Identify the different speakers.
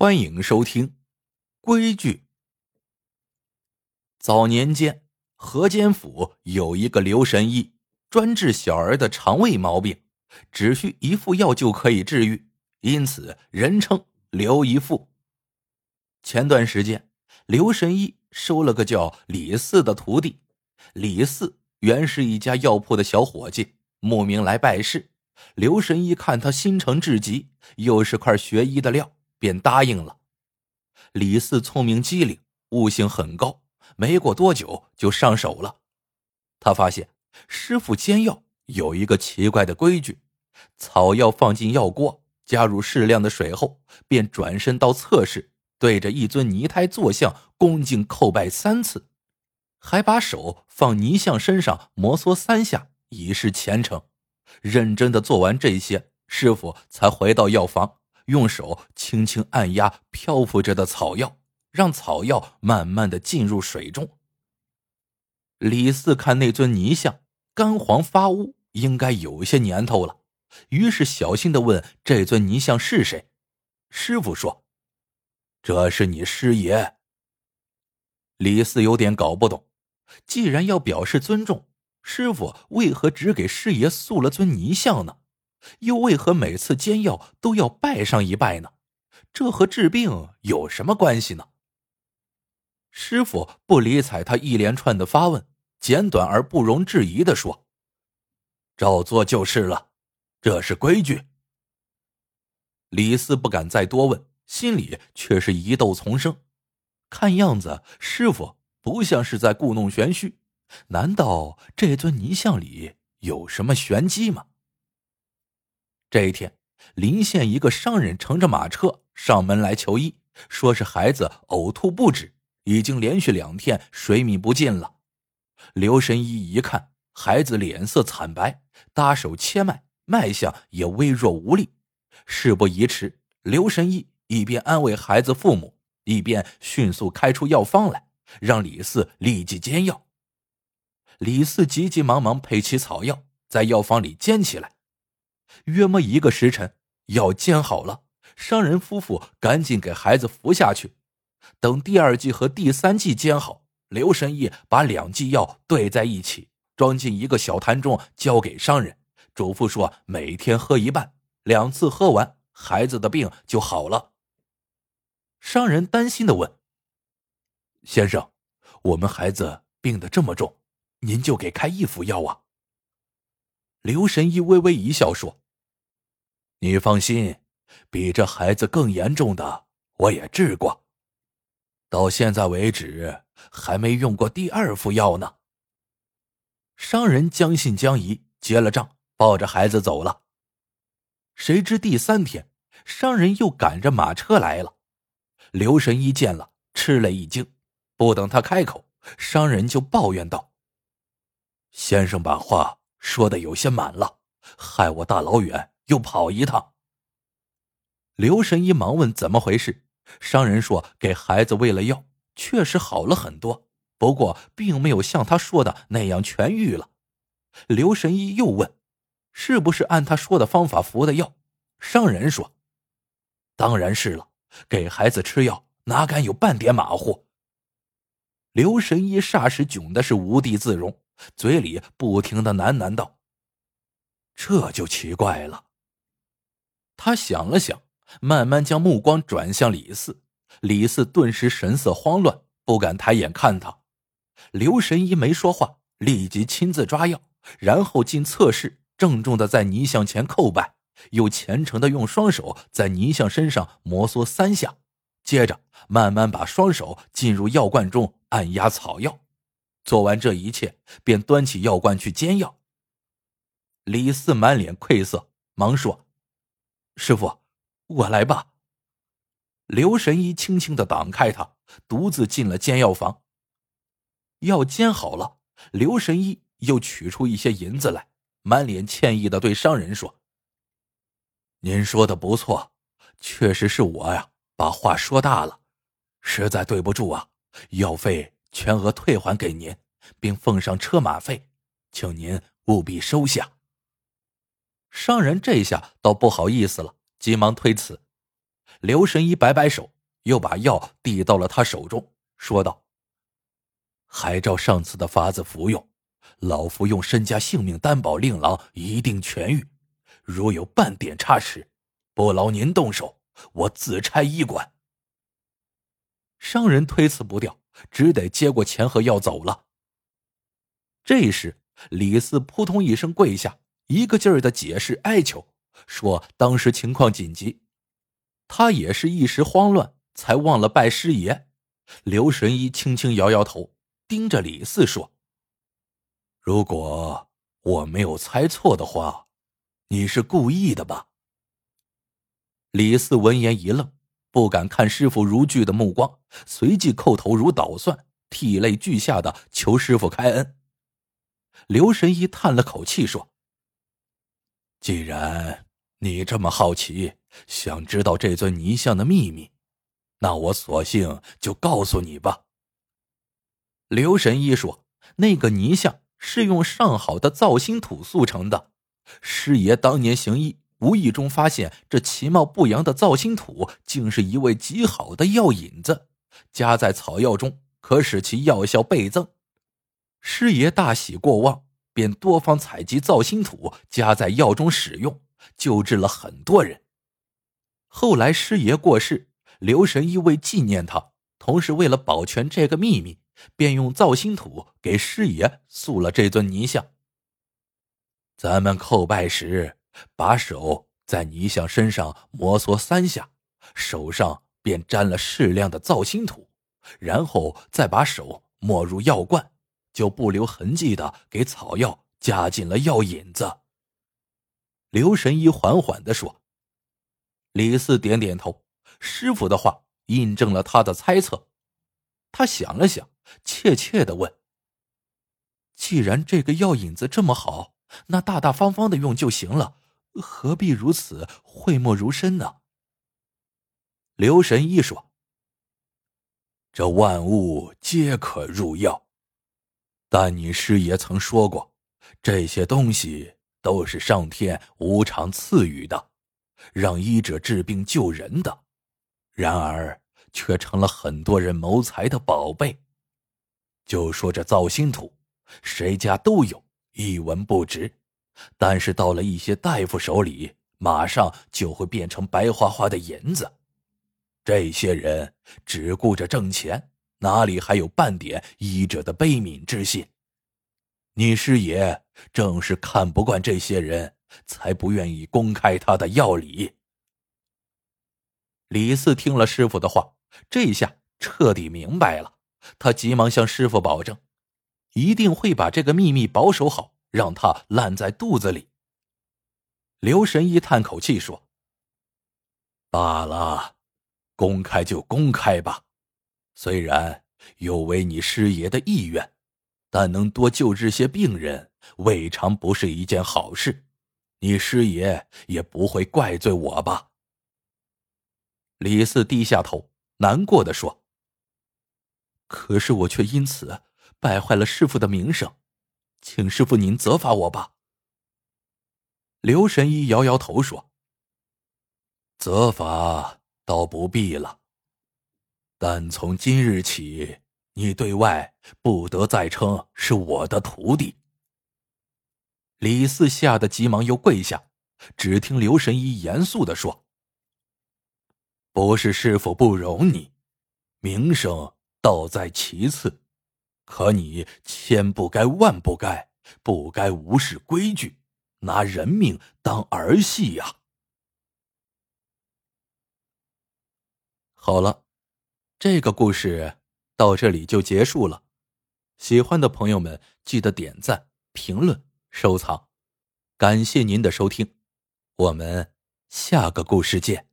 Speaker 1: 欢迎收听《规矩》。早年间，河间府有一个刘神医，专治小儿的肠胃毛病，只需一副药就可以治愈，因此人称刘一副。前段时间，刘神医收了个叫李四的徒弟。李四原是一家药铺的小伙计，慕名来拜师。刘神医看他心诚至极，又是块学医的料。便答应了。李四聪明机灵，悟性很高，没过多久就上手了。他发现师傅煎药有一个奇怪的规矩：草药放进药锅，加入适量的水后，便转身到侧室，对着一尊泥胎坐像恭敬叩拜三次，还把手放泥像身上摩挲三下，以示虔诚。认真的做完这些，师傅才回到药房。用手轻轻按压漂浮着的草药，让草药慢慢的进入水中。李四看那尊泥像干黄发乌，应该有些年头了，于是小心的问：“这尊泥像是谁？”师傅说：“这是你师爷。”李四有点搞不懂，既然要表示尊重，师傅为何只给师爷塑了尊泥像呢？又为何每次煎药都要拜上一拜呢？这和治病有什么关系呢？师傅不理睬他一连串的发问，简短而不容置疑的说：“照做就是了，这是规矩。”李四不敢再多问，心里却是疑窦丛生。看样子，师傅不像是在故弄玄虚，难道这尊泥像里有什么玄机吗？这一天，临县一个商人乘着马车上门来求医，说是孩子呕吐不止，已经连续两天水米不进了。刘神医一看，孩子脸色惨白，搭手切脉，脉象也微弱无力。事不宜迟，刘神医一边安慰孩子父母，一边迅速开出药方来，让李四立即煎药。李四急急忙忙配齐草药，在药房里煎起来。约莫一个时辰，药煎好了，商人夫妇赶紧给孩子服下去。等第二剂和第三剂煎好，刘神医把两剂药兑在一起，装进一个小坛中，交给商人，嘱咐说每天喝一半，两次喝完，孩子的病就好了。商人担心的问：“先生，我们孩子病得这么重，您就给开一副药啊？”刘神医微微一笑说：“你放心，比这孩子更严重的我也治过，到现在为止还没用过第二副药呢。”商人将信将疑，结了账，抱着孩子走了。谁知第三天，商人又赶着马车来了。刘神医见了，吃了一惊，不等他开口，商人就抱怨道：“先生把话。”说的有些满了，害我大老远又跑一趟。刘神医忙问怎么回事，商人说给孩子喂了药，确实好了很多，不过并没有像他说的那样痊愈了。刘神医又问，是不是按他说的方法服的药？商人说，当然是了，给孩子吃药哪敢有半点马虎。刘神医霎时窘的是无地自容。嘴里不停的喃喃道：“这就奇怪了。”他想了想，慢慢将目光转向李四。李四顿时神色慌乱，不敢抬眼看他。刘神医没说话，立即亲自抓药，然后进侧室，郑重的在泥像前叩拜，又虔诚的用双手在泥像身上摩挲三下，接着慢慢把双手进入药罐中按压草药。做完这一切，便端起药罐去煎药。李四满脸愧色，忙说：“师傅，我来吧。”刘神医轻轻的挡开他，独自进了煎药房。药煎好了，刘神医又取出一些银子来，满脸歉意的对商人说：“您说的不错，确实是我呀，把话说大了，实在对不住啊，药费。”全额退还给您，并奉上车马费，请您务必收下。商人这下倒不好意思了，急忙推辞。刘神医摆摆手，又把药递到了他手中，说道：“还照上次的法子服用，老夫用身家性命担保，令郎一定痊愈。如有半点差池，不劳您动手，我自拆医馆。”商人推辞不掉，只得接过钱和药走了。这时，李四扑通一声跪下，一个劲儿的解释哀求，说当时情况紧急，他也是一时慌乱，才忘了拜师爷。刘神医轻轻摇摇头，盯着李四说：“如果我没有猜错的话，你是故意的吧？”李四闻言一愣。不敢看师傅如炬的目光，随即叩头如捣蒜，涕泪俱下的求师傅开恩。刘神医叹了口气说：“既然你这么好奇，想知道这尊泥像的秘密，那我索性就告诉你吧。”刘神医说：“那个泥像是用上好的造心土塑成的，师爷当年行医。”无意中发现这其貌不扬的造心土，竟是一味极好的药引子，加在草药中可使其药效倍增。师爷大喜过望，便多方采集造心土，加在药中使用，救治了很多人。后来师爷过世，刘神医为纪念他，同时为了保全这个秘密，便用造心土给师爷塑了这尊泥像。咱们叩拜时。把手在泥像身上摩挲三下，手上便沾了适量的造心土，然后再把手没入药罐，就不留痕迹的给草药加进了药引子。刘神医缓缓的说：“李四点点头，师傅的话印证了他的猜测。他想了想，怯怯的问：‘既然这个药引子这么好，那大大方方的用就行了。’”何必如此讳莫如深呢？刘神医说：“这万物皆可入药，但你师爷曾说过，这些东西都是上天无偿赐予的，让医者治病救人的，然而却成了很多人谋财的宝贝。就说这造心土，谁家都有，一文不值。”但是到了一些大夫手里，马上就会变成白花花的银子。这些人只顾着挣钱，哪里还有半点医者的悲悯之心？你师爷正是看不惯这些人，才不愿意公开他的药理。李四听了师傅的话，这下彻底明白了。他急忙向师傅保证，一定会把这个秘密保守好。让他烂在肚子里。刘神医叹口气说：“罢了，公开就公开吧。虽然有违你师爷的意愿，但能多救治些病人，未尝不是一件好事。你师爷也不会怪罪我吧？”李四低下头，难过的说：“可是我却因此败坏了师傅的名声。”请师傅您责罚我吧。刘神医摇摇头说：“责罚倒不必了，但从今日起，你对外不得再称是我的徒弟。”李四吓得急忙又跪下，只听刘神医严肃的说：“不是师傅不容你，名声倒在其次。”可你千不该万不该，不该无视规矩，拿人命当儿戏呀！好了，这个故事到这里就结束了。喜欢的朋友们记得点赞、评论、收藏，感谢您的收听，我们下个故事见。